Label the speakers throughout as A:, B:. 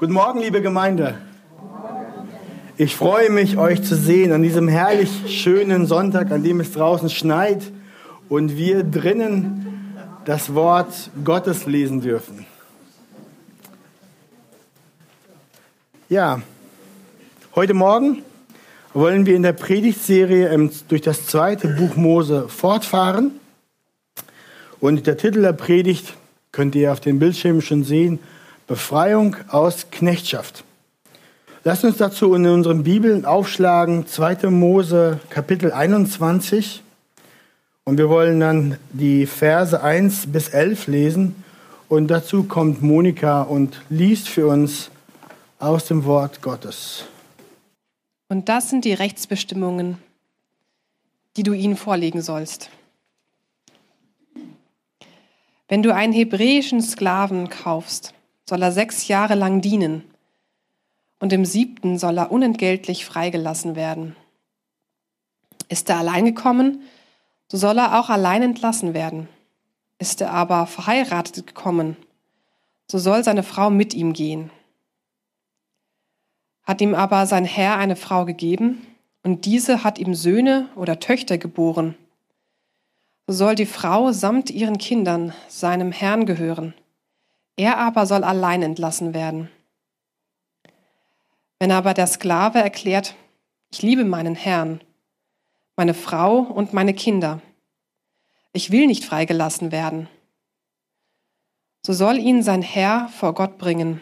A: Guten Morgen, liebe Gemeinde. Ich freue mich, euch zu sehen an diesem herrlich schönen Sonntag, an dem es draußen schneit und wir drinnen das Wort Gottes lesen dürfen. Ja, heute Morgen wollen wir in der Predigtserie durch das zweite Buch Mose fortfahren. Und der Titel der Predigt könnt ihr auf den Bildschirmen schon sehen, Befreiung aus Knechtschaft. Lasst uns dazu in unseren Bibeln aufschlagen, 2. Mose Kapitel 21. Und wir wollen dann die Verse 1 bis 11 lesen. Und dazu kommt Monika und liest für uns aus dem Wort Gottes.
B: Und das sind die Rechtsbestimmungen, die du ihnen vorlegen sollst. Wenn du einen hebräischen Sklaven kaufst, soll er sechs Jahre lang dienen und im siebten soll er unentgeltlich freigelassen werden. Ist er allein gekommen, so soll er auch allein entlassen werden. Ist er aber verheiratet gekommen, so soll seine Frau mit ihm gehen. Hat ihm aber sein Herr eine Frau gegeben, und diese hat ihm Söhne oder Töchter geboren, so soll die Frau samt ihren Kindern seinem Herrn gehören er aber soll allein entlassen werden. Wenn aber der Sklave erklärt, ich liebe meinen Herrn, meine Frau und meine Kinder, ich will nicht freigelassen werden, so soll ihn sein Herr vor Gott bringen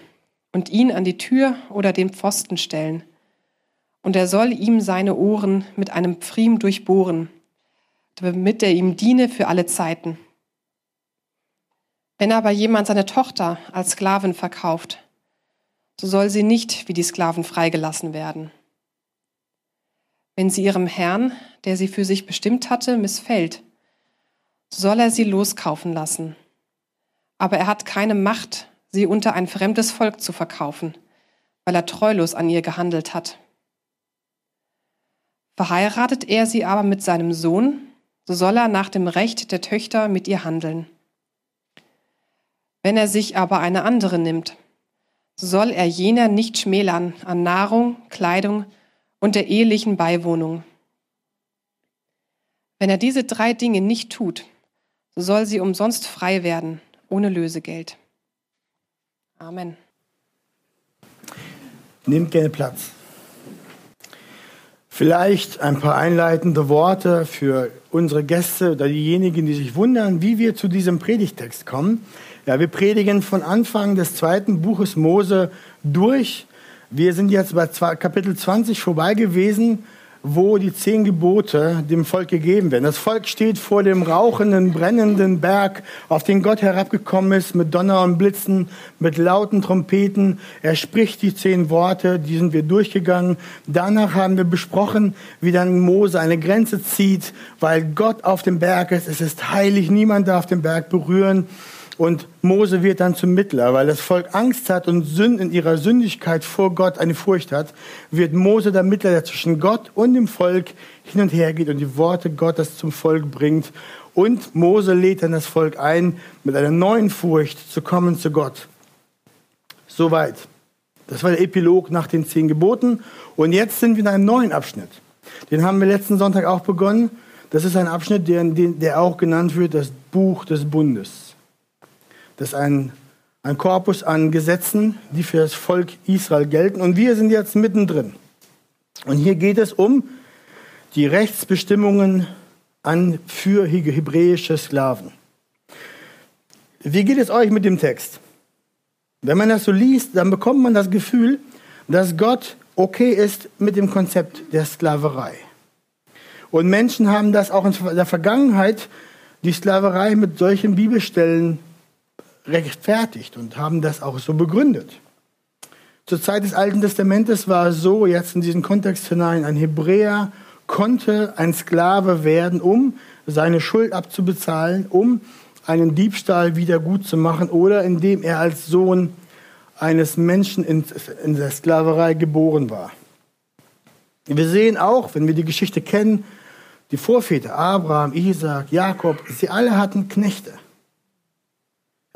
B: und ihn an die Tür oder den Pfosten stellen, und er soll ihm seine Ohren mit einem Pfriem durchbohren, damit er ihm diene für alle Zeiten. Wenn aber jemand seine Tochter als Sklavin verkauft, so soll sie nicht wie die Sklaven freigelassen werden. Wenn sie ihrem Herrn, der sie für sich bestimmt hatte, missfällt, so soll er sie loskaufen lassen. Aber er hat keine Macht, sie unter ein fremdes Volk zu verkaufen, weil er treulos an ihr gehandelt hat. Verheiratet er sie aber mit seinem Sohn, so soll er nach dem Recht der Töchter mit ihr handeln. Wenn er sich aber eine andere nimmt, so soll er jener nicht schmälern an Nahrung, Kleidung und der ehelichen Beiwohnung. Wenn er diese drei Dinge nicht tut, so soll sie umsonst frei werden, ohne Lösegeld. Amen.
A: Nehmt gerne Platz. Vielleicht ein paar einleitende Worte für unsere Gäste oder diejenigen, die sich wundern, wie wir zu diesem Predigtext kommen. Ja, wir predigen von Anfang des zweiten Buches Mose durch. Wir sind jetzt bei Kapitel 20 vorbei gewesen, wo die zehn Gebote dem Volk gegeben werden. Das Volk steht vor dem rauchenden, brennenden Berg, auf den Gott herabgekommen ist, mit Donner und Blitzen, mit lauten Trompeten. Er spricht die zehn Worte, die sind wir durchgegangen. Danach haben wir besprochen, wie dann Mose eine Grenze zieht, weil Gott auf dem Berg ist. Es ist heilig, niemand darf den Berg berühren. Und Mose wird dann zum Mittler, weil das Volk Angst hat und Sünd in ihrer Sündigkeit vor Gott eine Furcht hat, wird Mose der Mittler, der zwischen Gott und dem Volk hin und her geht und die Worte Gottes zum Volk bringt. Und Mose lädt dann das Volk ein, mit einer neuen Furcht zu kommen zu Gott. Soweit. Das war der Epilog nach den zehn Geboten. Und jetzt sind wir in einem neuen Abschnitt. Den haben wir letzten Sonntag auch begonnen. Das ist ein Abschnitt, der, der auch genannt wird, das Buch des Bundes. Das ist ein, ein Korpus an Gesetzen, die für das Volk Israel gelten. Und wir sind jetzt mittendrin. Und hier geht es um die Rechtsbestimmungen an für hebräische Sklaven. Wie geht es euch mit dem Text? Wenn man das so liest, dann bekommt man das Gefühl, dass Gott okay ist mit dem Konzept der Sklaverei. Und Menschen haben das auch in der Vergangenheit, die Sklaverei mit solchen Bibelstellen rechtfertigt und haben das auch so begründet. Zur Zeit des Alten Testamentes war es so, jetzt in diesen Kontext hinein, ein Hebräer konnte ein Sklave werden, um seine Schuld abzubezahlen, um einen Diebstahl wieder gut zu machen oder indem er als Sohn eines Menschen in, in der Sklaverei geboren war. Wir sehen auch, wenn wir die Geschichte kennen, die Vorväter Abraham, Isaac, Jakob, sie alle hatten Knechte.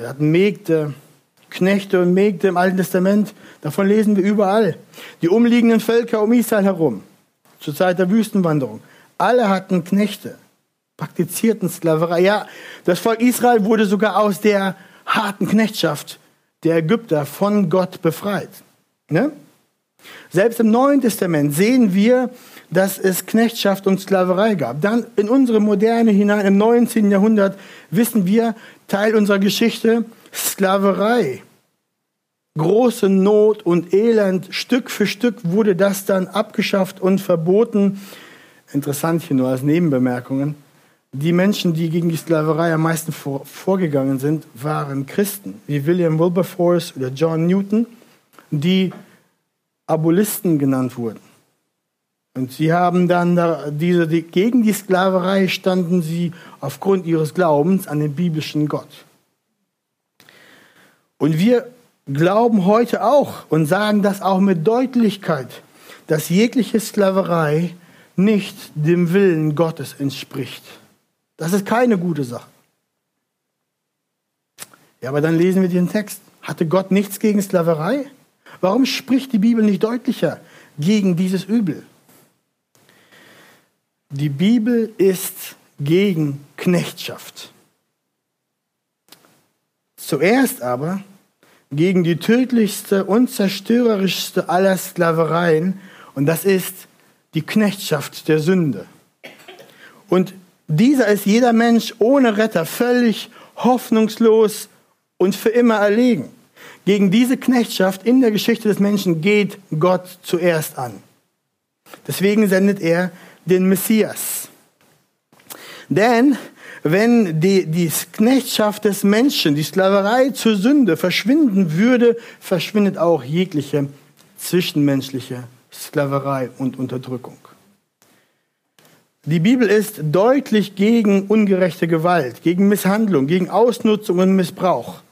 A: Wir hatten Mägde Knechte und Mägde im Alten Testament. Davon lesen wir überall. Die umliegenden Völker um Israel herum, zur Zeit der Wüstenwanderung. Alle hatten Knechte, praktizierten Sklaverei. Ja, das Volk Israel wurde sogar aus der harten Knechtschaft der Ägypter von Gott befreit. Ne? Selbst im Neuen Testament sehen wir, dass es Knechtschaft und Sklaverei gab. Dann in unsere Moderne hinein, im 19. Jahrhundert, wissen wir, Teil unserer Geschichte, Sklaverei. Große Not und Elend, Stück für Stück wurde das dann abgeschafft und verboten. Interessant hier nur als Nebenbemerkungen. Die Menschen, die gegen die Sklaverei am meisten vor, vorgegangen sind, waren Christen, wie William Wilberforce oder John Newton, die Abolisten genannt wurden. Und sie haben dann da, diese, die, gegen die Sklaverei standen sie aufgrund ihres Glaubens an den biblischen Gott. Und wir glauben heute auch und sagen das auch mit Deutlichkeit, dass jegliche Sklaverei nicht dem Willen Gottes entspricht. Das ist keine gute Sache. Ja, aber dann lesen wir den Text. Hatte Gott nichts gegen Sklaverei? Warum spricht die Bibel nicht deutlicher gegen dieses Übel? Die Bibel ist gegen Knechtschaft. Zuerst aber gegen die tödlichste und zerstörerischste aller Sklavereien, und das ist die Knechtschaft der Sünde. Und dieser ist jeder Mensch ohne Retter völlig hoffnungslos und für immer erlegen. Gegen diese Knechtschaft in der Geschichte des Menschen geht Gott zuerst an. Deswegen sendet er den Messias. Denn wenn die, die Knechtschaft des Menschen, die Sklaverei zur Sünde verschwinden würde, verschwindet auch jegliche zwischenmenschliche Sklaverei und Unterdrückung. Die Bibel ist deutlich gegen ungerechte Gewalt, gegen Misshandlung, gegen Ausnutzung und Missbrauch.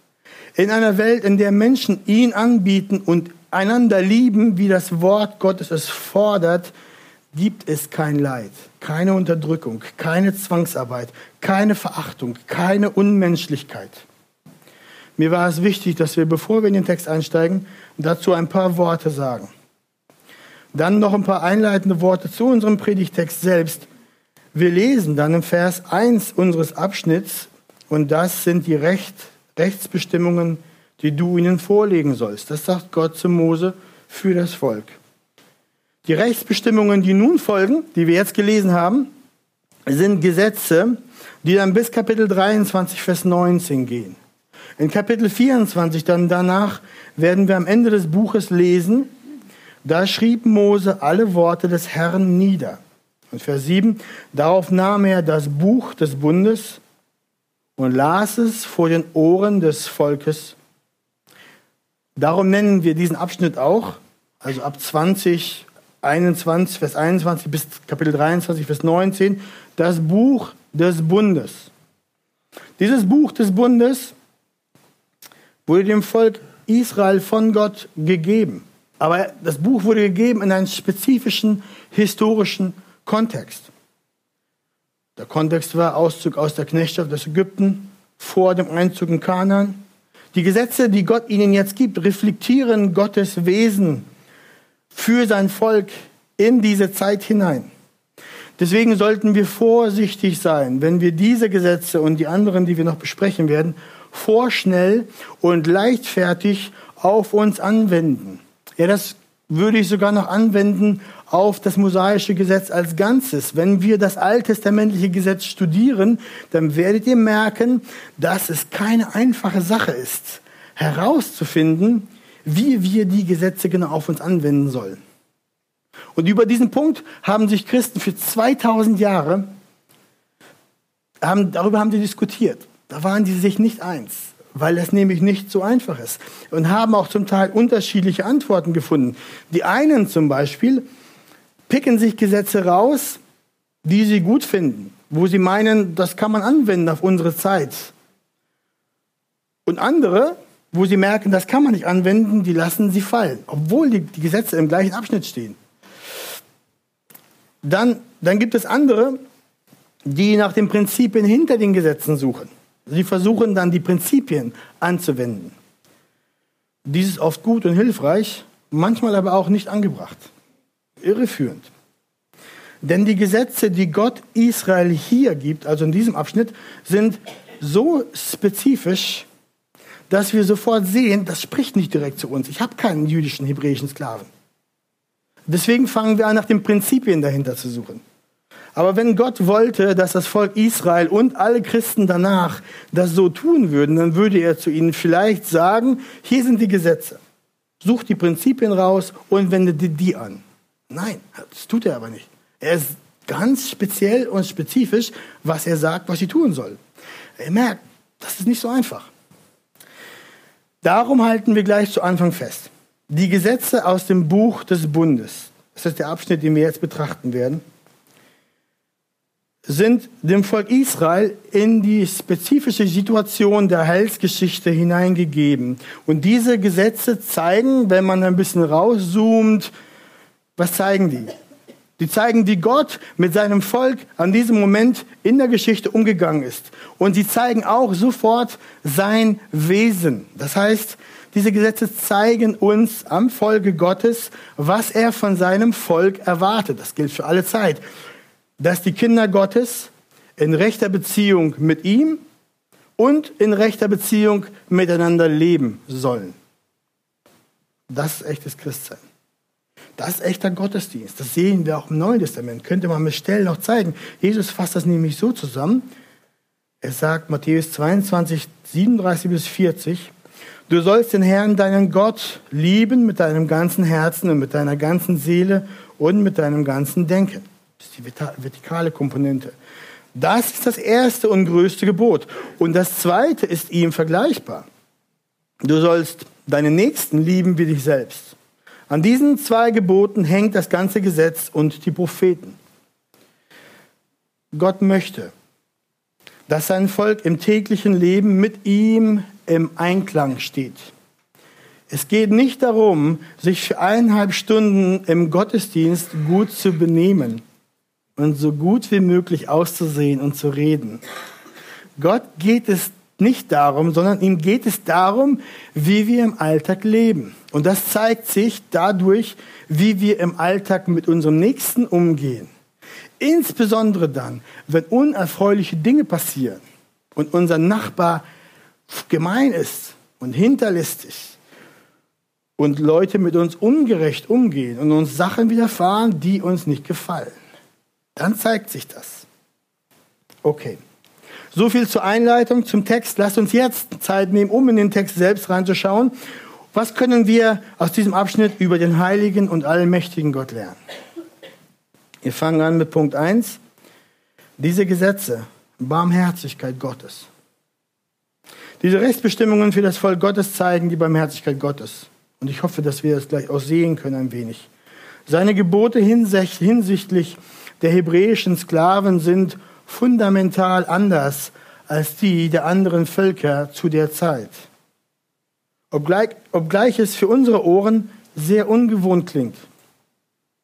A: In einer Welt, in der Menschen ihn anbieten und einander lieben, wie das Wort Gottes es fordert, gibt es kein Leid, keine Unterdrückung, keine Zwangsarbeit, keine Verachtung, keine Unmenschlichkeit. Mir war es wichtig, dass wir, bevor wir in den Text einsteigen, dazu ein paar Worte sagen. Dann noch ein paar einleitende Worte zu unserem Predigtext selbst. Wir lesen dann im Vers 1 unseres Abschnitts, und das sind die Recht, Rechtsbestimmungen, die du ihnen vorlegen sollst. Das sagt Gott zu Mose für das Volk. Die Rechtsbestimmungen, die nun folgen, die wir jetzt gelesen haben, sind Gesetze, die dann bis Kapitel 23, Vers 19 gehen. In Kapitel 24 dann danach werden wir am Ende des Buches lesen, da schrieb Mose alle Worte des Herrn nieder. Und Vers 7, darauf nahm er das Buch des Bundes und las es vor den Ohren des Volkes. Darum nennen wir diesen Abschnitt auch, also ab 20 21, Vers 21 bis Kapitel 23, Vers 19, das Buch des Bundes. Dieses Buch des Bundes wurde dem Volk Israel von Gott gegeben. Aber das Buch wurde gegeben in einem spezifischen historischen Kontext. Der Kontext war Auszug aus der Knechtschaft des Ägypten vor dem Einzug in Kanaan. Die Gesetze, die Gott ihnen jetzt gibt, reflektieren Gottes Wesen für sein Volk in diese Zeit hinein. Deswegen sollten wir vorsichtig sein, wenn wir diese Gesetze und die anderen, die wir noch besprechen werden, vorschnell und leichtfertig auf uns anwenden. Ja, das würde ich sogar noch anwenden auf das mosaische Gesetz als Ganzes. Wenn wir das alttestamentliche Gesetz studieren, dann werdet ihr merken, dass es keine einfache Sache ist, herauszufinden, wie wir die Gesetze genau auf uns anwenden sollen. Und über diesen Punkt haben sich Christen für 2000 Jahre, haben, darüber haben sie diskutiert. Da waren sie sich nicht eins, weil das nämlich nicht so einfach ist. Und haben auch zum Teil unterschiedliche Antworten gefunden. Die einen zum Beispiel picken sich Gesetze raus, die sie gut finden, wo sie meinen, das kann man anwenden auf unsere Zeit. Und andere wo sie merken, das kann man nicht anwenden, die lassen sie fallen, obwohl die, die Gesetze im gleichen Abschnitt stehen. Dann, dann gibt es andere, die nach den Prinzipien hinter den Gesetzen suchen. Sie versuchen dann die Prinzipien anzuwenden. Dies ist oft gut und hilfreich, manchmal aber auch nicht angebracht. Irreführend. Denn die Gesetze, die Gott Israel hier gibt, also in diesem Abschnitt, sind so spezifisch, dass wir sofort sehen, das spricht nicht direkt zu uns. Ich habe keinen jüdischen, hebräischen Sklaven. Deswegen fangen wir an, nach den Prinzipien dahinter zu suchen. Aber wenn Gott wollte, dass das Volk Israel und alle Christen danach das so tun würden, dann würde er zu ihnen vielleicht sagen, hier sind die Gesetze. Such die Prinzipien raus und wende die an. Nein, das tut er aber nicht. Er ist ganz speziell und spezifisch, was er sagt, was sie tun soll. Er merkt, das ist nicht so einfach. Darum halten wir gleich zu Anfang fest. Die Gesetze aus dem Buch des Bundes, das ist der Abschnitt, den wir jetzt betrachten werden, sind dem Volk Israel in die spezifische Situation der Heilsgeschichte hineingegeben. Und diese Gesetze zeigen, wenn man ein bisschen rauszoomt, was zeigen die? Die zeigen, wie Gott mit seinem Volk an diesem Moment in der Geschichte umgegangen ist. Und sie zeigen auch sofort sein Wesen. Das heißt, diese Gesetze zeigen uns am Folge Gottes, was er von seinem Volk erwartet. Das gilt für alle Zeit. Dass die Kinder Gottes in rechter Beziehung mit ihm und in rechter Beziehung miteinander leben sollen. Das ist echtes Christsein. Das ist echter Gottesdienst. Das sehen wir auch im Neuen Testament. Könnte man mit Stellen noch zeigen. Jesus fasst das nämlich so zusammen. Er sagt, Matthäus 22, 37 bis 40, Du sollst den Herrn, deinen Gott, lieben mit deinem ganzen Herzen und mit deiner ganzen Seele und mit deinem ganzen Denken. Das ist die vertikale Komponente. Das ist das erste und größte Gebot. Und das zweite ist ihm vergleichbar. Du sollst deinen Nächsten lieben wie dich selbst. An diesen zwei Geboten hängt das ganze Gesetz und die Propheten. Gott möchte, dass sein Volk im täglichen Leben mit ihm im Einklang steht. Es geht nicht darum, sich für eineinhalb Stunden im Gottesdienst gut zu benehmen und so gut wie möglich auszusehen und zu reden. Gott geht es nicht darum, sondern ihm geht es darum, wie wir im Alltag leben. Und das zeigt sich dadurch, wie wir im Alltag mit unserem Nächsten umgehen. Insbesondere dann, wenn unerfreuliche Dinge passieren und unser Nachbar gemein ist und hinterlistig und Leute mit uns ungerecht umgehen und uns Sachen widerfahren, die uns nicht gefallen. Dann zeigt sich das. Okay. So viel zur Einleitung zum Text. Lasst uns jetzt Zeit nehmen, um in den Text selbst reinzuschauen. Was können wir aus diesem Abschnitt über den heiligen und allmächtigen Gott lernen? Wir fangen an mit Punkt 1. Diese Gesetze, Barmherzigkeit Gottes. Diese Rechtsbestimmungen für das Volk Gottes zeigen die Barmherzigkeit Gottes. Und ich hoffe, dass wir das gleich auch sehen können ein wenig. Seine Gebote hinsichtlich der hebräischen Sklaven sind fundamental anders als die der anderen Völker zu der Zeit. Obgleich, obgleich es für unsere Ohren sehr ungewohnt klingt.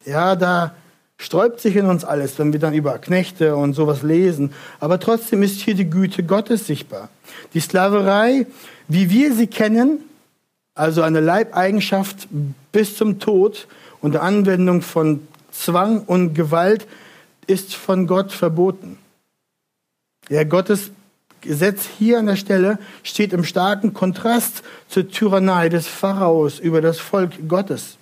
A: Ja, da sträubt sich in uns alles, wenn wir dann über Knechte und sowas lesen. Aber trotzdem ist hier die Güte Gottes sichtbar. Die Sklaverei, wie wir sie kennen, also eine Leibeigenschaft bis zum Tod unter Anwendung von Zwang und Gewalt, ist von Gott verboten. Ja, Gottes Gesetz hier an der Stelle steht im starken Kontrast zur Tyrannei des Pharaos über das Volk Gottes.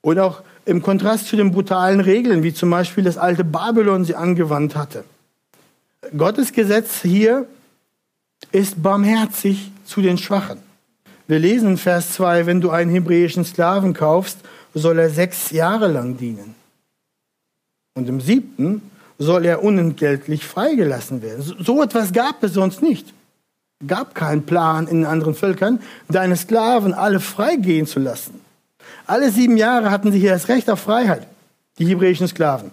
A: Und auch im Kontrast zu den brutalen Regeln, wie zum Beispiel das alte Babylon sie angewandt hatte. Gottes Gesetz hier ist barmherzig zu den Schwachen. Wir lesen in Vers 2, wenn du einen hebräischen Sklaven kaufst, soll er sechs Jahre lang dienen. Und im siebten soll er unentgeltlich freigelassen werden. So etwas gab es sonst nicht. Gab keinen Plan in anderen Völkern, deine Sklaven alle freigehen zu lassen. Alle sieben Jahre hatten sie hier das Recht auf Freiheit, die hebräischen Sklaven.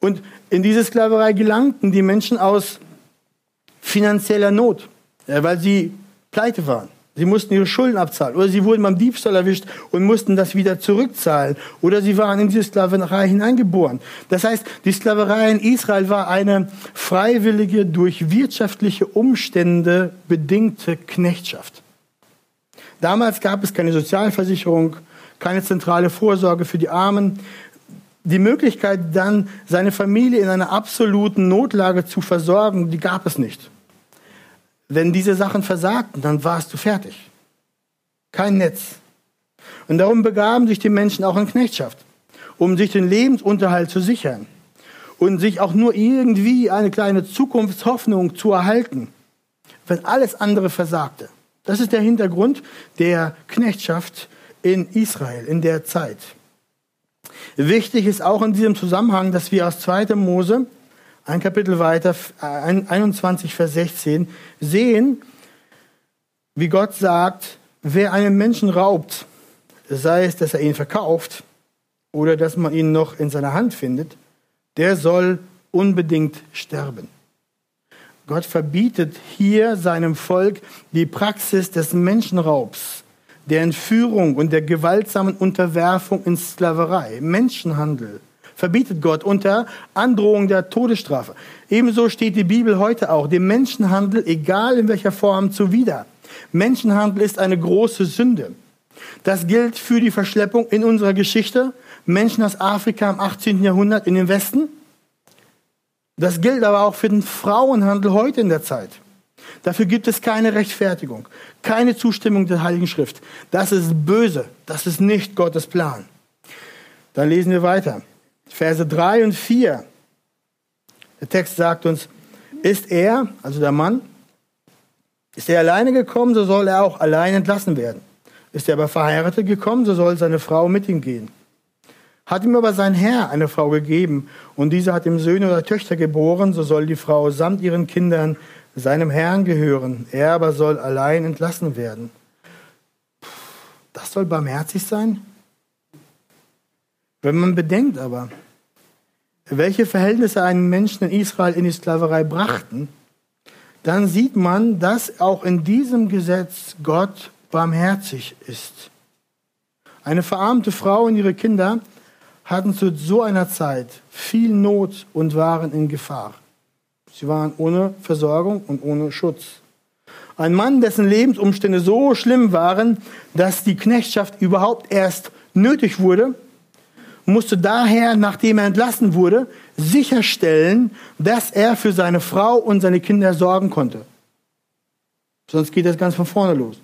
A: Und in diese Sklaverei gelangten die Menschen aus finanzieller Not, weil sie pleite waren. Sie mussten ihre Schulden abzahlen oder sie wurden beim Diebstahl erwischt und mussten das wieder zurückzahlen oder sie waren in diese Sklaverei hineingeboren. Das heißt, die Sklaverei in Israel war eine freiwillige, durch wirtschaftliche Umstände bedingte Knechtschaft. Damals gab es keine Sozialversicherung, keine zentrale Vorsorge für die Armen. Die Möglichkeit, dann seine Familie in einer absoluten Notlage zu versorgen, die gab es nicht. Wenn diese Sachen versagten, dann warst du fertig. Kein Netz. Und darum begaben sich die Menschen auch in Knechtschaft, um sich den Lebensunterhalt zu sichern und sich auch nur irgendwie eine kleine Zukunftshoffnung zu erhalten, wenn alles andere versagte. Das ist der Hintergrund der Knechtschaft in Israel in der Zeit. Wichtig ist auch in diesem Zusammenhang, dass wir aus 2. Mose, ein Kapitel weiter, 21, Vers 16, sehen, wie Gott sagt, wer einen Menschen raubt, sei es, dass er ihn verkauft oder dass man ihn noch in seiner Hand findet, der soll unbedingt sterben. Gott verbietet hier seinem Volk die Praxis des Menschenraubs, der Entführung und der gewaltsamen Unterwerfung in Sklaverei, Menschenhandel. Verbietet Gott unter Androhung der Todesstrafe. Ebenso steht die Bibel heute auch dem Menschenhandel, egal in welcher Form, zuwider. Menschenhandel ist eine große Sünde. Das gilt für die Verschleppung in unserer Geschichte. Menschen aus Afrika im 18. Jahrhundert in den Westen. Das gilt aber auch für den Frauenhandel heute in der Zeit. Dafür gibt es keine Rechtfertigung, keine Zustimmung der Heiligen Schrift. Das ist böse, das ist nicht Gottes Plan. Dann lesen wir weiter. Verse 3 und 4. Der Text sagt uns, ist er, also der Mann, ist er alleine gekommen, so soll er auch allein entlassen werden. Ist er aber verheiratet gekommen, so soll seine Frau mit ihm gehen. Hat ihm aber sein Herr eine Frau gegeben und diese hat ihm Söhne oder Töchter geboren, so soll die Frau samt ihren Kindern seinem Herrn gehören. Er aber soll allein entlassen werden. Das soll barmherzig sein? Wenn man bedenkt aber, welche Verhältnisse einen Menschen in Israel in die Sklaverei brachten, dann sieht man, dass auch in diesem Gesetz Gott barmherzig ist. Eine verarmte Frau und ihre Kinder hatten zu so einer Zeit viel Not und waren in Gefahr. Sie waren ohne Versorgung und ohne Schutz. Ein Mann, dessen Lebensumstände so schlimm waren, dass die Knechtschaft überhaupt erst nötig wurde, musste daher, nachdem er entlassen wurde, sicherstellen, dass er für seine Frau und seine Kinder sorgen konnte. Sonst geht das ganz von vorne los.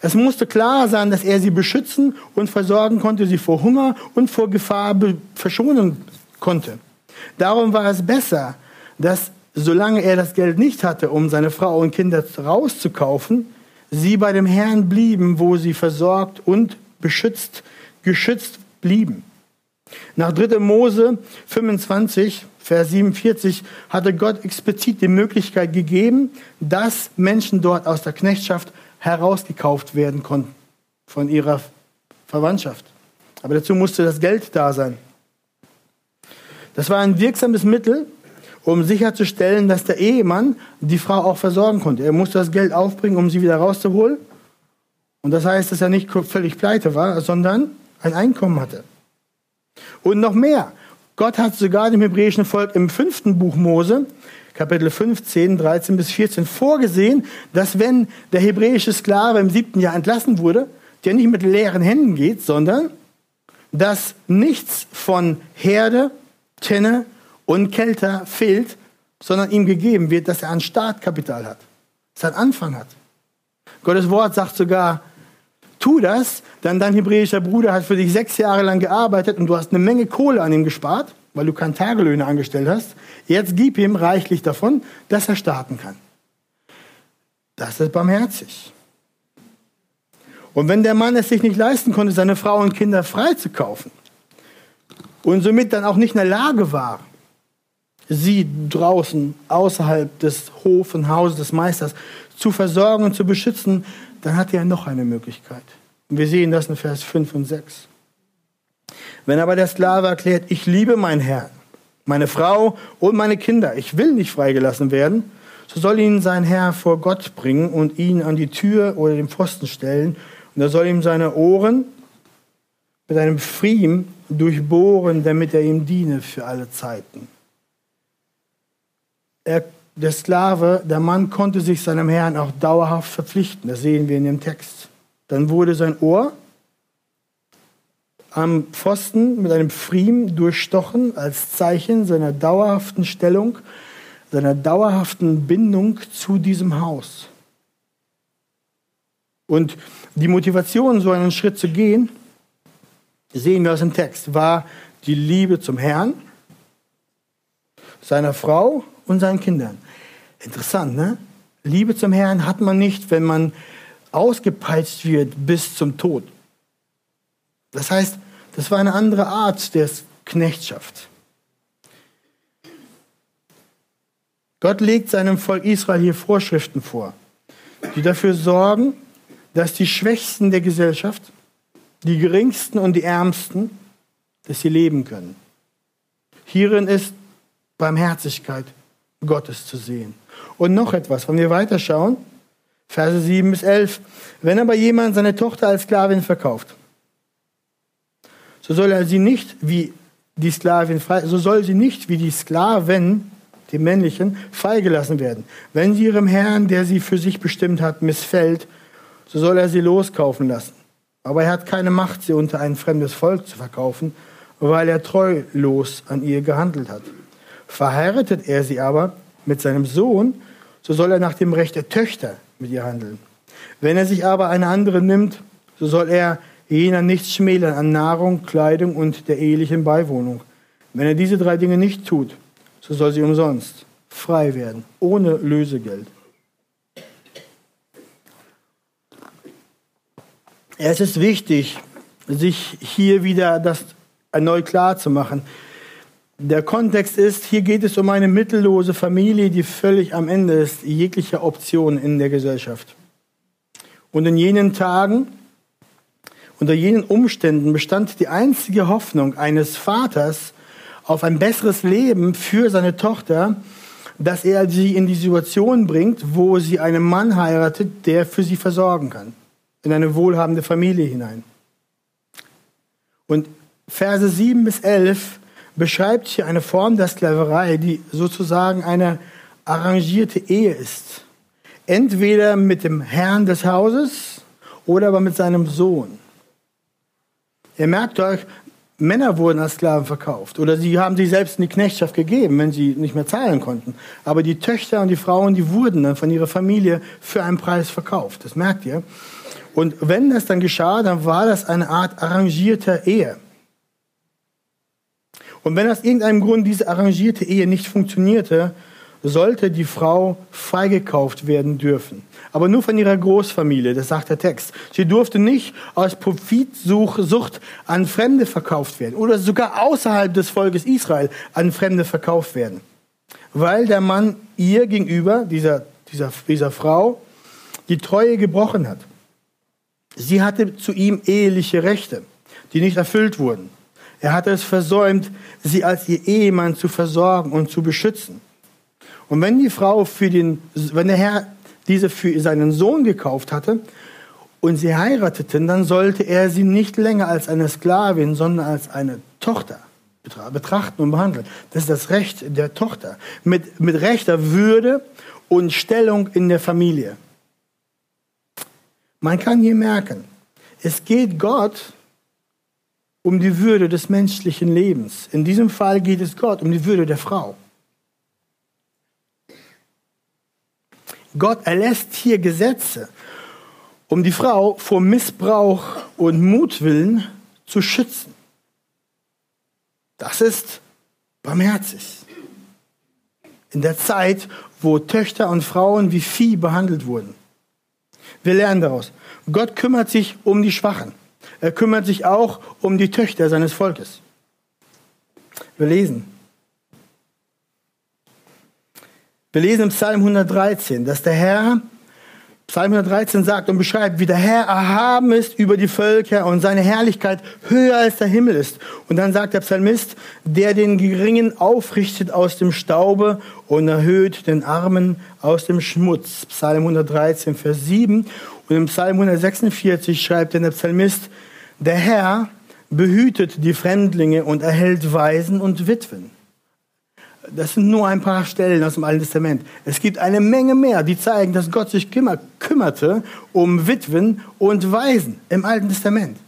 A: Es musste klar sein, dass er sie beschützen und versorgen konnte, sie vor Hunger und vor Gefahr verschonen konnte. Darum war es besser, dass solange er das Geld nicht hatte, um seine Frau und Kinder rauszukaufen, sie bei dem Herrn blieben, wo sie versorgt und beschützt, geschützt blieben. Nach 3. Mose 25, Vers 47 hatte Gott explizit die Möglichkeit gegeben, dass Menschen dort aus der Knechtschaft herausgekauft werden konnten von ihrer Verwandtschaft. Aber dazu musste das Geld da sein. Das war ein wirksames Mittel, um sicherzustellen, dass der Ehemann die Frau auch versorgen konnte. Er musste das Geld aufbringen, um sie wieder rauszuholen. Und das heißt, dass er nicht völlig pleite war, sondern ein Einkommen hatte. Und noch mehr. Gott hat sogar dem hebräischen Volk im fünften Buch Mose Kapitel 15, 13 bis 14 vorgesehen, dass wenn der hebräische Sklave im siebten Jahr entlassen wurde, der nicht mit leeren Händen geht, sondern dass nichts von Herde, Tenne und Kelter fehlt, sondern ihm gegeben wird, dass er ein Startkapital hat, dass er einen Anfang hat. Gottes Wort sagt sogar, tu das, dann dein hebräischer Bruder hat für dich sechs Jahre lang gearbeitet und du hast eine Menge Kohle an ihm gespart weil du keine Tagelöhne angestellt hast. Jetzt gib ihm reichlich davon, dass er starten kann. Das ist barmherzig. Und wenn der Mann es sich nicht leisten konnte, seine Frau und Kinder freizukaufen und somit dann auch nicht in der Lage war, sie draußen außerhalb des Hofen, Hauses des Meisters zu versorgen und zu beschützen, dann hat er noch eine Möglichkeit. Wir sehen das in Vers 5 und 6. Wenn aber der Sklave erklärt, ich liebe meinen Herrn, meine Frau und meine Kinder, ich will nicht freigelassen werden, so soll ihn sein Herr vor Gott bringen und ihn an die Tür oder den Pfosten stellen. Und er soll ihm seine Ohren mit einem Pfriem durchbohren, damit er ihm diene für alle Zeiten. Er, der Sklave, der Mann konnte sich seinem Herrn auch dauerhaft verpflichten. Das sehen wir in dem Text. Dann wurde sein Ohr am Pfosten mit einem Pfriem durchstochen als Zeichen seiner dauerhaften Stellung, seiner dauerhaften Bindung zu diesem Haus. Und die Motivation, so einen Schritt zu gehen, sehen wir aus dem Text, war die Liebe zum Herrn, seiner Frau und seinen Kindern. Interessant, ne? Liebe zum Herrn hat man nicht, wenn man ausgepeitscht wird bis zum Tod. Das heißt, das war eine andere Art der Knechtschaft. Gott legt seinem Volk Israel hier Vorschriften vor, die dafür sorgen, dass die Schwächsten der Gesellschaft, die Geringsten und die Ärmsten, dass sie leben können. Hierin ist Barmherzigkeit Gottes zu sehen. Und noch etwas, wenn wir weiterschauen, Verse 7 bis 11. Wenn aber jemand seine Tochter als Sklavin verkauft, so soll er sie nicht wie die Sklavin so soll sie nicht wie die Sklaven, die männlichen, freigelassen werden. Wenn sie ihrem Herrn, der sie für sich bestimmt hat, missfällt, so soll er sie loskaufen lassen. Aber er hat keine Macht, sie unter ein fremdes Volk zu verkaufen, weil er treulos an ihr gehandelt hat. Verheiratet er sie aber mit seinem Sohn, so soll er nach dem Recht der Töchter mit ihr handeln. Wenn er sich aber eine andere nimmt, so soll er jener nichts schmälern an Nahrung, Kleidung und der ehelichen Beiwohnung. Wenn er diese drei Dinge nicht tut, so soll sie umsonst frei werden, ohne Lösegeld. Es ist wichtig, sich hier wieder das erneut klar zu machen. Der Kontext ist, hier geht es um eine mittellose Familie, die völlig am Ende ist jeglicher Option in der Gesellschaft. Und in jenen Tagen, unter jenen Umständen bestand die einzige Hoffnung eines Vaters auf ein besseres Leben für seine Tochter, dass er sie in die Situation bringt, wo sie einen Mann heiratet, der für sie versorgen kann, in eine wohlhabende Familie hinein. Und Verse 7 bis 11 beschreibt hier eine Form der Sklaverei, die sozusagen eine arrangierte Ehe ist. Entweder mit dem Herrn des Hauses oder aber mit seinem Sohn. Ihr merkt euch, Männer wurden als Sklaven verkauft oder sie haben sie selbst in die Knechtschaft gegeben, wenn sie nicht mehr zahlen konnten. Aber die Töchter und die Frauen, die wurden dann von ihrer Familie für einen Preis verkauft. Das merkt ihr. Und wenn das dann geschah, dann war das eine Art arrangierter Ehe. Und wenn aus irgendeinem Grund diese arrangierte Ehe nicht funktionierte, sollte die Frau freigekauft werden dürfen. Aber nur von ihrer Großfamilie, das sagt der Text. Sie durfte nicht aus Profitsucht an Fremde verkauft werden oder sogar außerhalb des Volkes Israel an Fremde verkauft werden. Weil der Mann ihr gegenüber, dieser, dieser, dieser Frau, die Treue gebrochen hat. Sie hatte zu ihm eheliche Rechte, die nicht erfüllt wurden. Er hatte es versäumt, sie als ihr Ehemann zu versorgen und zu beschützen. Und wenn die Frau für den, wenn der Herr diese für seinen Sohn gekauft hatte und sie heirateten, dann sollte er sie nicht länger als eine Sklavin, sondern als eine Tochter betrachten und behandeln. Das ist das Recht der Tochter. Mit, mit rechter Würde und Stellung in der Familie. Man kann hier merken, es geht Gott um die Würde des menschlichen Lebens. In diesem Fall geht es Gott um die Würde der Frau. Gott erlässt hier Gesetze, um die Frau vor Missbrauch und Mutwillen zu schützen. Das ist barmherzig. In der Zeit, wo Töchter und Frauen wie Vieh behandelt wurden. Wir lernen daraus, Gott kümmert sich um die Schwachen. Er kümmert sich auch um die Töchter seines Volkes. Wir lesen. Wir lesen im Psalm 113, dass der Herr, Psalm 113 sagt und beschreibt, wie der Herr erhaben ist über die Völker und seine Herrlichkeit höher als der Himmel ist. Und dann sagt der Psalmist, der den Geringen aufrichtet aus dem Staube und erhöht den Armen aus dem Schmutz. Psalm 113, Vers 7. Und im Psalm 146 schreibt der Psalmist, der Herr behütet die Fremdlinge und erhält Waisen und Witwen. Das sind nur ein paar Stellen aus dem Alten Testament. Es gibt eine Menge mehr, die zeigen, dass Gott sich kümmert, kümmerte um Witwen und Waisen im Alten Testament.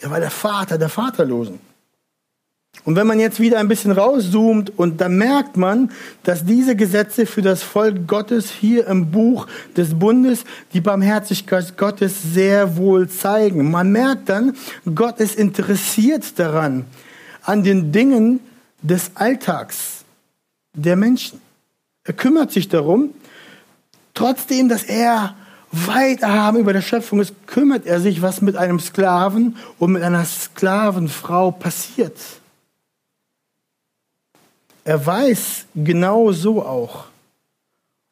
A: Er war der Vater der Vaterlosen. Und wenn man jetzt wieder ein bisschen rauszoomt und dann merkt man, dass diese Gesetze für das Volk Gottes hier im Buch des Bundes die Barmherzigkeit Gottes sehr wohl zeigen. Man merkt dann, Gott ist interessiert daran, an den Dingen des Alltags der Menschen. Er kümmert sich darum, trotzdem, dass er weit erhaben über der Schöpfung ist, kümmert er sich, was mit einem Sklaven und mit einer Sklavenfrau passiert. Er weiß genau so auch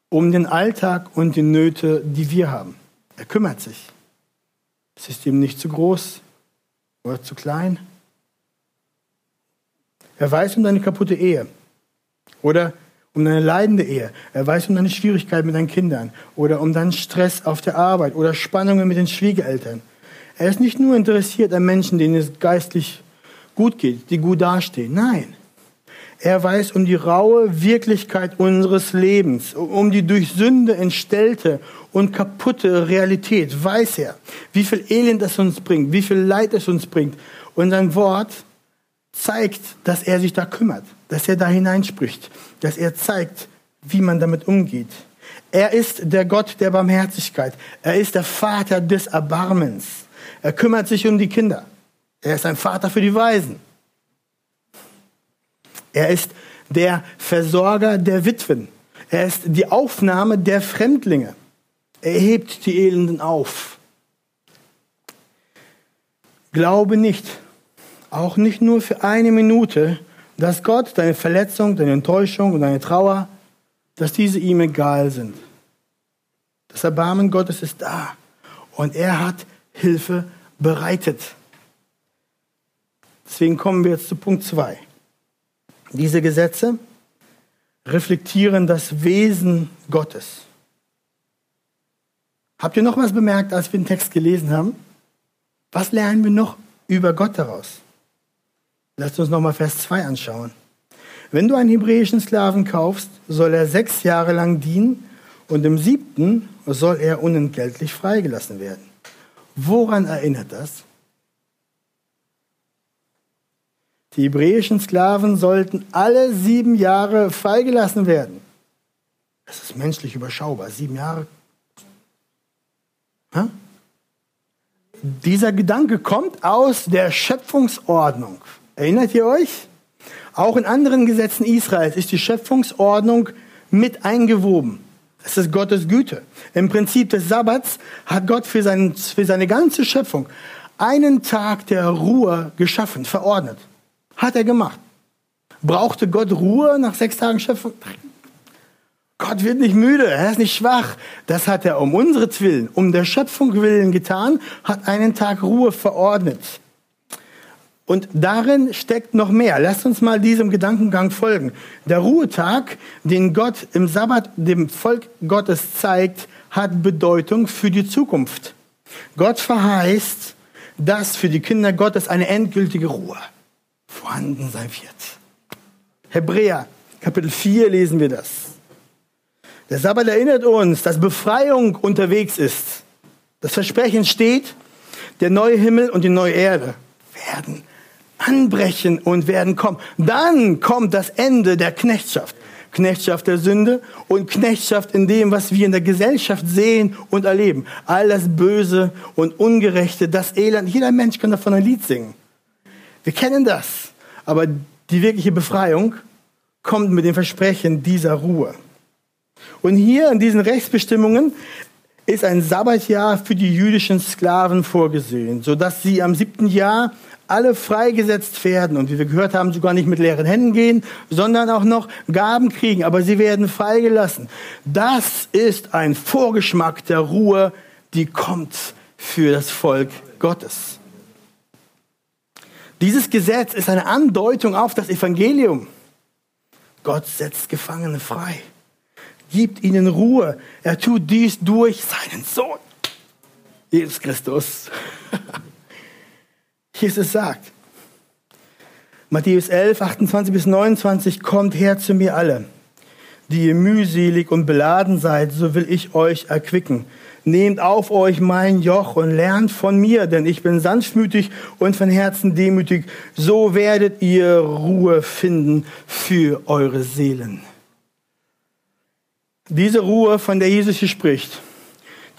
A: um den Alltag und die Nöte, die wir haben. Er kümmert sich. Es ist ihm nicht zu groß oder zu klein. Er weiß um deine kaputte Ehe oder um deine leidende Ehe. Er weiß um deine Schwierigkeiten mit deinen Kindern oder um deinen Stress auf der Arbeit oder Spannungen mit den Schwiegereltern. Er ist nicht nur interessiert an Menschen, denen es geistlich gut geht, die gut dastehen. Nein, er weiß um die raue Wirklichkeit unseres Lebens, um die durch Sünde entstellte und kaputte Realität. Weiß er, wie viel Elend es uns bringt, wie viel Leid es uns bringt. Und sein Wort zeigt, dass er sich da kümmert, dass er da hineinspricht, dass er zeigt, wie man damit umgeht. Er ist der Gott der Barmherzigkeit. Er ist der Vater des Erbarmens. Er kümmert sich um die Kinder. Er ist ein Vater für die Weisen. Er ist der Versorger der Witwen. Er ist die Aufnahme der Fremdlinge. Er hebt die Elenden auf. Glaube nicht, auch nicht nur für eine Minute, dass Gott deine Verletzung, deine Enttäuschung und deine Trauer, dass diese ihm egal sind. Das Erbarmen Gottes ist da und er hat Hilfe bereitet. Deswegen kommen wir jetzt zu Punkt 2. Diese Gesetze reflektieren das Wesen Gottes. Habt ihr noch was bemerkt, als wir den Text gelesen haben? Was lernen wir noch über Gott daraus? Lasst uns nochmal Vers 2 anschauen. Wenn du einen hebräischen Sklaven kaufst, soll er sechs Jahre lang dienen und im siebten soll er unentgeltlich freigelassen werden. Woran erinnert das? Die hebräischen Sklaven sollten alle sieben Jahre freigelassen werden. Das ist menschlich überschaubar. Sieben Jahre. Ha? Dieser Gedanke kommt aus der Schöpfungsordnung. Erinnert ihr euch? Auch in anderen Gesetzen Israels ist die Schöpfungsordnung mit eingewoben. Es ist Gottes Güte. Im Prinzip des Sabbats hat Gott für, seinen, für seine ganze Schöpfung einen Tag der Ruhe geschaffen, verordnet. Hat er gemacht. Brauchte Gott Ruhe nach sechs Tagen Schöpfung? Gott wird nicht müde, er ist nicht schwach. Das hat er um unsere Willen, um der Schöpfung willen getan, hat einen Tag Ruhe verordnet. Und darin steckt noch mehr. Lasst uns mal diesem Gedankengang folgen. Der Ruhetag, den Gott im Sabbat dem Volk Gottes zeigt, hat Bedeutung für die Zukunft. Gott verheißt, dass für die Kinder Gottes eine endgültige Ruhe vorhanden sein wird. Hebräer, Kapitel 4 lesen wir das. Der Sabbat erinnert uns, dass Befreiung unterwegs ist. Das Versprechen steht, der neue Himmel und die neue Erde werden anbrechen und werden kommen. Dann kommt das Ende der Knechtschaft. Knechtschaft der Sünde und Knechtschaft in dem, was wir in der Gesellschaft sehen und erleben. All das Böse und Ungerechte, das Elend. Jeder Mensch kann davon ein Lied singen. Wir kennen das. Aber die wirkliche Befreiung kommt mit dem Versprechen dieser Ruhe. Und hier in diesen Rechtsbestimmungen ist ein Sabbatjahr für die jüdischen Sklaven vorgesehen, sodass sie am siebten Jahr alle freigesetzt werden und wie wir gehört haben, sogar nicht mit leeren Händen gehen, sondern auch noch Gaben kriegen, aber sie werden freigelassen. Das ist ein Vorgeschmack der Ruhe, die kommt für das Volk Gottes. Dieses Gesetz ist eine Andeutung auf das Evangelium. Gott setzt Gefangene frei, gibt ihnen Ruhe. Er tut dies durch seinen Sohn, Jesus Christus. Jesus sagt, Matthäus 11, 28 bis 29, kommt her zu mir alle, die ihr mühselig und beladen seid, so will ich euch erquicken. Nehmt auf euch mein Joch und lernt von mir, denn ich bin sanftmütig und von Herzen demütig. So werdet ihr Ruhe finden für eure Seelen. Diese Ruhe, von der Jesus hier spricht,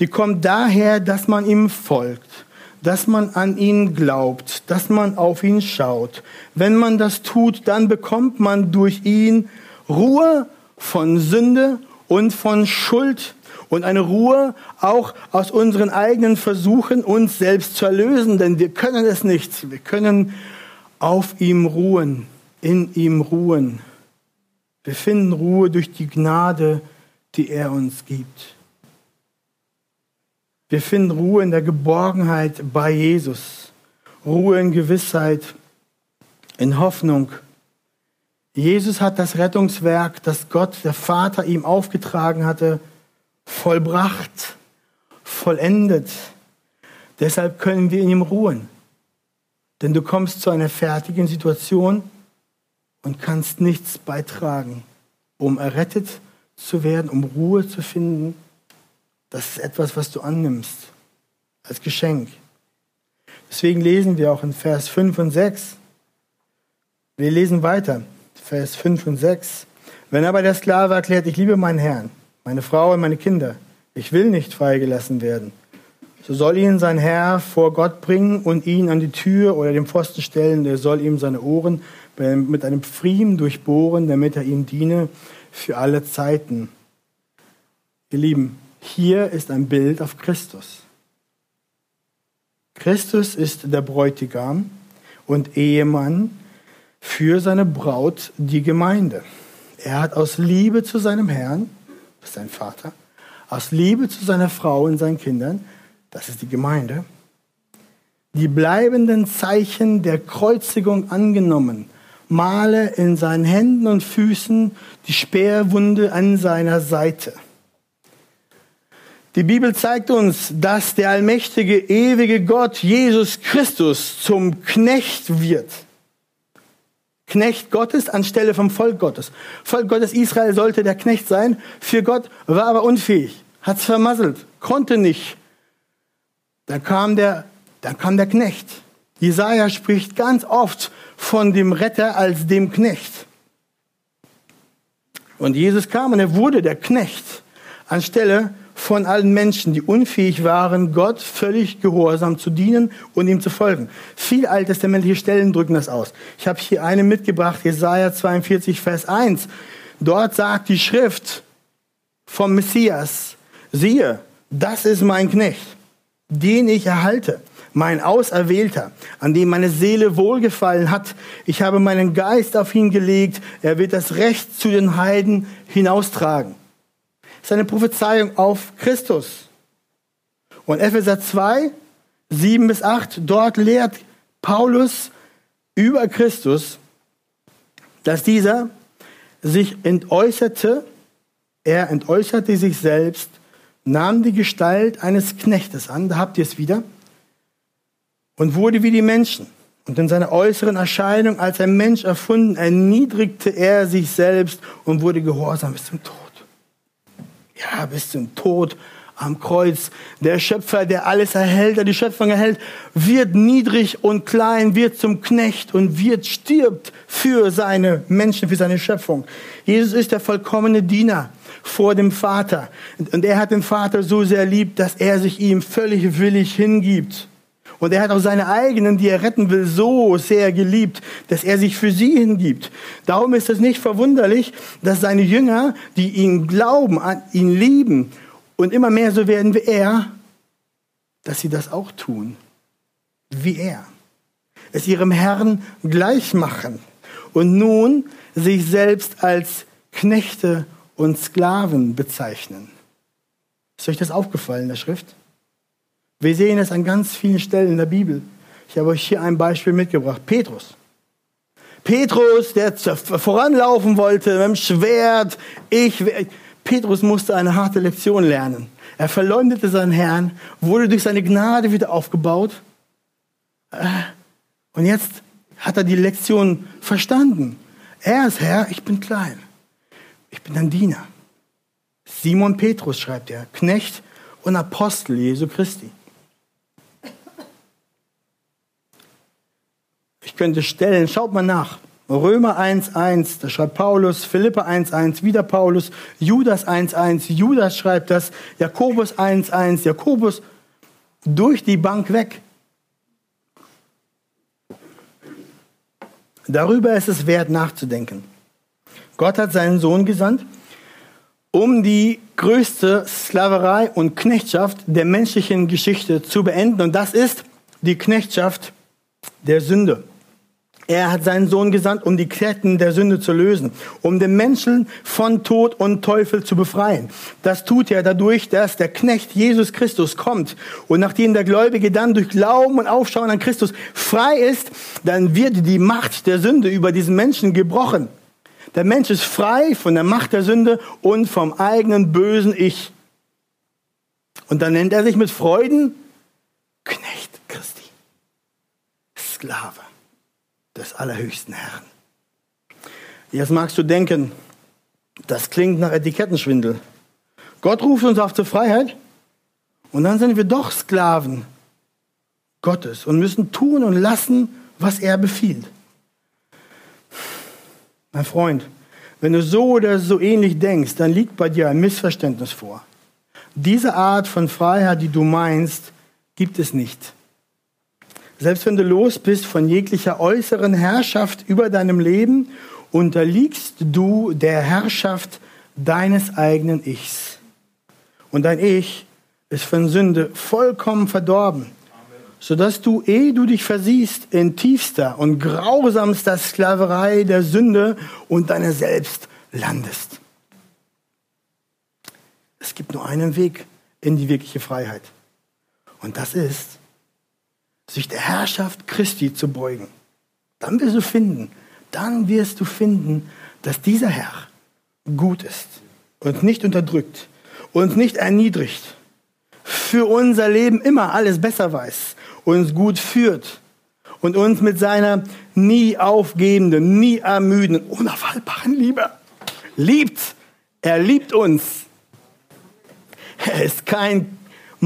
A: die kommt daher, dass man ihm folgt, dass man an ihn glaubt, dass man auf ihn schaut. Wenn man das tut, dann bekommt man durch ihn Ruhe von Sünde und von Schuld und eine Ruhe auch aus unseren eigenen Versuchen, uns selbst zu erlösen, denn wir können es nicht. Wir können auf ihm ruhen, in ihm ruhen. Wir finden Ruhe durch die Gnade, die er uns gibt. Wir finden Ruhe in der Geborgenheit bei Jesus, Ruhe in Gewissheit, in Hoffnung. Jesus hat das Rettungswerk, das Gott, der Vater, ihm aufgetragen hatte, vollbracht, vollendet. Deshalb können wir in ihm ruhen. Denn du kommst zu einer fertigen Situation und kannst nichts beitragen, um errettet zu werden, um Ruhe zu finden. Das ist etwas, was du annimmst als Geschenk. Deswegen lesen wir auch in Vers 5 und 6. Wir lesen weiter, Vers 5 und 6. Wenn aber der Sklave erklärt, ich liebe meinen Herrn, meine Frau und meine Kinder. Ich will nicht freigelassen werden. So soll ihn sein Herr vor Gott bringen und ihn an die Tür oder den Pfosten stellen. Er soll ihm seine Ohren mit einem Pfriem durchbohren, damit er ihm diene für alle Zeiten. Ihr Lieben, hier ist ein Bild auf Christus. Christus ist der Bräutigam und Ehemann für seine Braut, die Gemeinde. Er hat aus Liebe zu seinem Herrn ist sein Vater, aus Liebe zu seiner Frau und seinen Kindern, das ist die Gemeinde, die bleibenden Zeichen der Kreuzigung angenommen, male in seinen Händen und Füßen die Speerwunde an seiner Seite. Die Bibel zeigt uns, dass der allmächtige, ewige Gott, Jesus Christus, zum Knecht wird Knecht Gottes anstelle vom Volk Gottes. Volk Gottes Israel sollte der Knecht sein. Für Gott war aber unfähig, hat's vermasselt, konnte nicht. Dann kam der, dann kam der Knecht. Jesaja spricht ganz oft von dem Retter als dem Knecht. Und Jesus kam und er wurde der Knecht anstelle von allen Menschen, die unfähig waren, Gott völlig gehorsam zu dienen und ihm zu folgen. Viel alttestamentliche Stellen drücken das aus. Ich habe hier eine mitgebracht, Jesaja 42, Vers 1. Dort sagt die Schrift vom Messias, siehe, das ist mein Knecht, den ich erhalte, mein Auserwählter, an dem meine Seele wohlgefallen hat. Ich habe meinen Geist auf ihn gelegt, er wird das Recht zu den Heiden hinaustragen seine Prophezeiung auf Christus. Und Epheser 2, 7 bis 8, dort lehrt Paulus über Christus, dass dieser sich entäußerte, er entäußerte sich selbst, nahm die Gestalt eines Knechtes an, da habt ihr es wieder, und wurde wie die Menschen. Und in seiner äußeren Erscheinung als ein Mensch erfunden, erniedrigte er sich selbst und wurde gehorsam bis zum Tod ja, bis zum Tod am Kreuz. Der Schöpfer, der alles erhält, der die Schöpfung erhält, wird niedrig und klein, wird zum Knecht und wird stirbt für seine Menschen, für seine Schöpfung. Jesus ist der vollkommene Diener vor dem Vater. Und er hat den Vater so sehr lieb, dass er sich ihm völlig willig hingibt. Und er hat auch seine eigenen, die er retten will, so sehr geliebt, dass er sich für sie hingibt. Darum ist es nicht verwunderlich, dass seine Jünger, die ihn glauben, an ihn lieben und immer mehr so werden wie er, dass sie das auch tun, wie er. Es ihrem Herrn gleich machen und nun sich selbst als Knechte und Sklaven bezeichnen. Ist euch das aufgefallen in der Schrift? Wir sehen es an ganz vielen Stellen in der Bibel. Ich habe euch hier ein Beispiel mitgebracht. Petrus. Petrus, der voranlaufen wollte mit dem Schwert. Ich, Petrus musste eine harte Lektion lernen. Er verleumdete seinen Herrn, wurde durch seine Gnade wieder aufgebaut. Äh, und jetzt hat er die Lektion verstanden. Er ist Herr, ich bin klein. Ich bin ein Diener. Simon Petrus schreibt er, Knecht und Apostel Jesu Christi. Könnte stellen, schaut mal nach. Römer 1.1, da schreibt Paulus, Philippa 1.1, wieder Paulus, Judas 1.1, Judas schreibt das, Jakobus 1.1, Jakobus durch die Bank weg. Darüber ist es wert nachzudenken. Gott hat seinen Sohn gesandt, um die größte Sklaverei und Knechtschaft der menschlichen Geschichte zu beenden. Und das ist die Knechtschaft der Sünde. Er hat seinen Sohn gesandt, um die Ketten der Sünde zu lösen, um den Menschen von Tod und Teufel zu befreien. Das tut er dadurch, dass der Knecht Jesus Christus kommt. Und nachdem der Gläubige dann durch Glauben und Aufschauen an Christus frei ist, dann wird die Macht der Sünde über diesen Menschen gebrochen. Der Mensch ist frei von der Macht der Sünde und vom eigenen bösen Ich. Und dann nennt er sich mit Freuden Knecht Christi, Sklave des allerhöchsten Herrn. Jetzt magst du denken, das klingt nach Etikettenschwindel. Gott ruft uns auf zur Freiheit und dann sind wir doch Sklaven Gottes und müssen tun und lassen, was er befiehlt. Mein Freund, wenn du so oder so ähnlich denkst, dann liegt bei dir ein Missverständnis vor. Diese Art von Freiheit, die du meinst, gibt es nicht. Selbst wenn du los bist von jeglicher äußeren Herrschaft über deinem Leben, unterliegst du der Herrschaft deines eigenen Ichs. Und dein Ich ist von Sünde vollkommen verdorben, sodass du, ehe du dich versiehst, in tiefster und grausamster Sklaverei der Sünde und deiner selbst landest. Es gibt nur einen Weg in die wirkliche Freiheit. Und das ist, sich der Herrschaft Christi zu beugen. Dann wirst du finden, dann wirst du finden, dass dieser Herr gut ist und nicht unterdrückt, uns nicht erniedrigt, für unser Leben immer alles besser weiß, uns gut führt und uns mit seiner nie aufgebenden, nie ermüdenden, unaufhaltbaren Liebe liebt. Er liebt uns. Er ist kein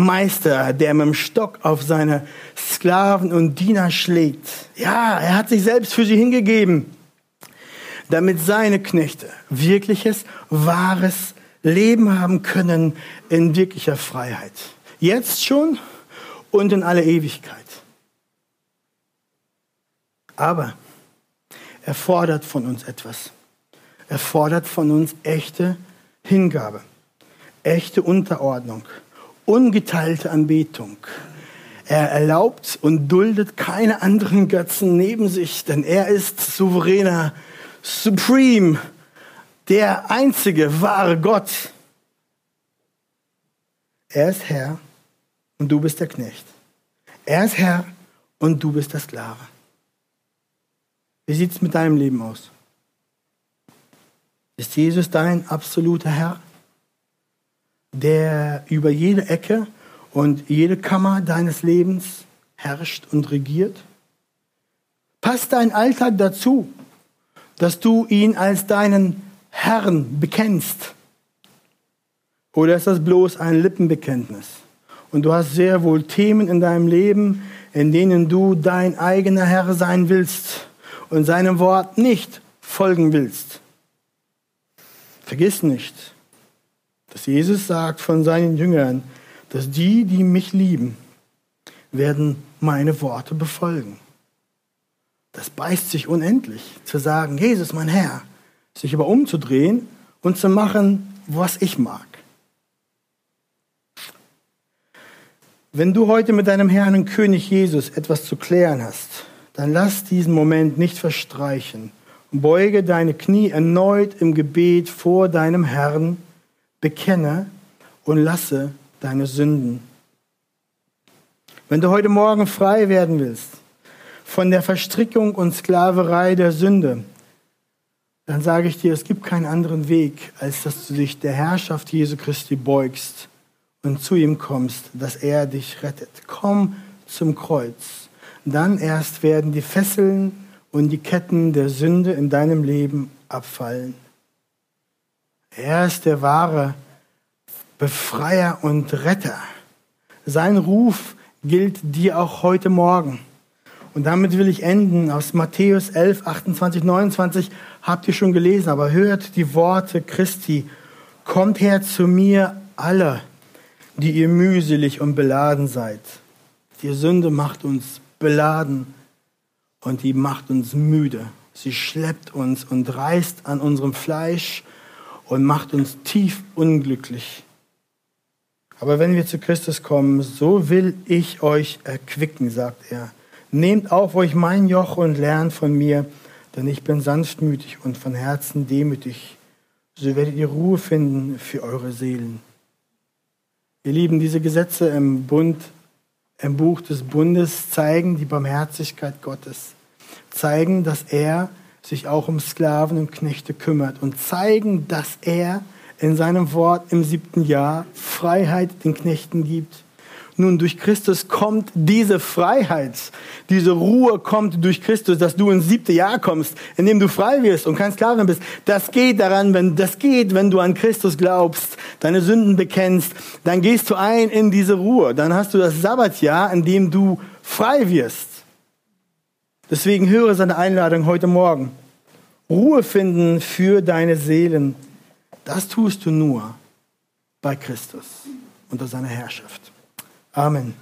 A: Meister, der mit dem Stock auf seine Sklaven und Diener schlägt. Ja, er hat sich selbst für sie hingegeben, damit seine Knechte wirkliches, wahres Leben haben können in wirklicher Freiheit. Jetzt schon und in alle Ewigkeit. Aber er fordert von uns etwas. Er fordert von uns echte Hingabe, echte Unterordnung ungeteilte Anbetung. Er erlaubt und duldet keine anderen Götzen neben sich, denn er ist souveräner, supreme, der einzige wahre Gott. Er ist Herr und du bist der Knecht. Er ist Herr und du bist der Sklave. Wie sieht es mit deinem Leben aus? Ist Jesus dein absoluter Herr? Der über jede Ecke und jede Kammer deines Lebens herrscht und regiert? Passt dein Alltag dazu, dass du ihn als deinen Herrn bekennst? Oder ist das bloß ein Lippenbekenntnis? Und du hast sehr wohl Themen in deinem Leben, in denen du dein eigener Herr sein willst und seinem Wort nicht folgen willst. Vergiss nicht, dass Jesus sagt von seinen Jüngern, dass die, die mich lieben, werden meine Worte befolgen. Das beißt sich unendlich, zu sagen, Jesus, mein Herr, sich aber umzudrehen und zu machen, was ich mag. Wenn du heute mit deinem Herrn und König Jesus etwas zu klären hast, dann lass diesen Moment nicht verstreichen und beuge deine Knie erneut im Gebet vor deinem Herrn bekenne und lasse deine Sünden. Wenn du heute Morgen frei werden willst von der Verstrickung und Sklaverei der Sünde, dann sage ich dir, es gibt keinen anderen Weg, als dass du dich der Herrschaft Jesu Christi beugst und zu ihm kommst, dass er dich rettet. Komm zum Kreuz. Dann erst werden die Fesseln und die Ketten der Sünde in deinem Leben abfallen. Er ist der wahre Befreier und Retter. Sein Ruf gilt dir auch heute Morgen. Und damit will ich enden. Aus Matthäus 11, 28, 29 habt ihr schon gelesen, aber hört die Worte Christi. Kommt her zu mir alle, die ihr mühselig und beladen seid. Die Sünde macht uns beladen und die macht uns müde. Sie schleppt uns und reißt an unserem Fleisch und macht uns tief unglücklich. Aber wenn wir zu Christus kommen, so will ich euch erquicken, sagt er. Nehmt auf euch mein Joch und lernt von mir, denn ich bin sanftmütig und von Herzen demütig. So werdet ihr Ruhe finden für eure Seelen. Ihr Lieben, diese Gesetze im Bund, im Buch des Bundes zeigen die Barmherzigkeit Gottes, zeigen, dass er sich auch um Sklaven und Knechte kümmert und zeigen, dass er in seinem Wort im siebten Jahr Freiheit den Knechten gibt. Nun, durch Christus kommt diese Freiheit, diese Ruhe kommt durch Christus, dass du ins siebte Jahr kommst, in dem du frei wirst und kein Sklave bist. Das geht daran, wenn, das geht, wenn du an Christus glaubst, deine Sünden bekennst, dann gehst du ein in diese Ruhe. Dann hast du das Sabbatjahr, in dem du frei wirst. Deswegen höre seine Einladung heute Morgen. Ruhe finden für deine Seelen. Das tust du nur bei Christus unter seiner Herrschaft. Amen.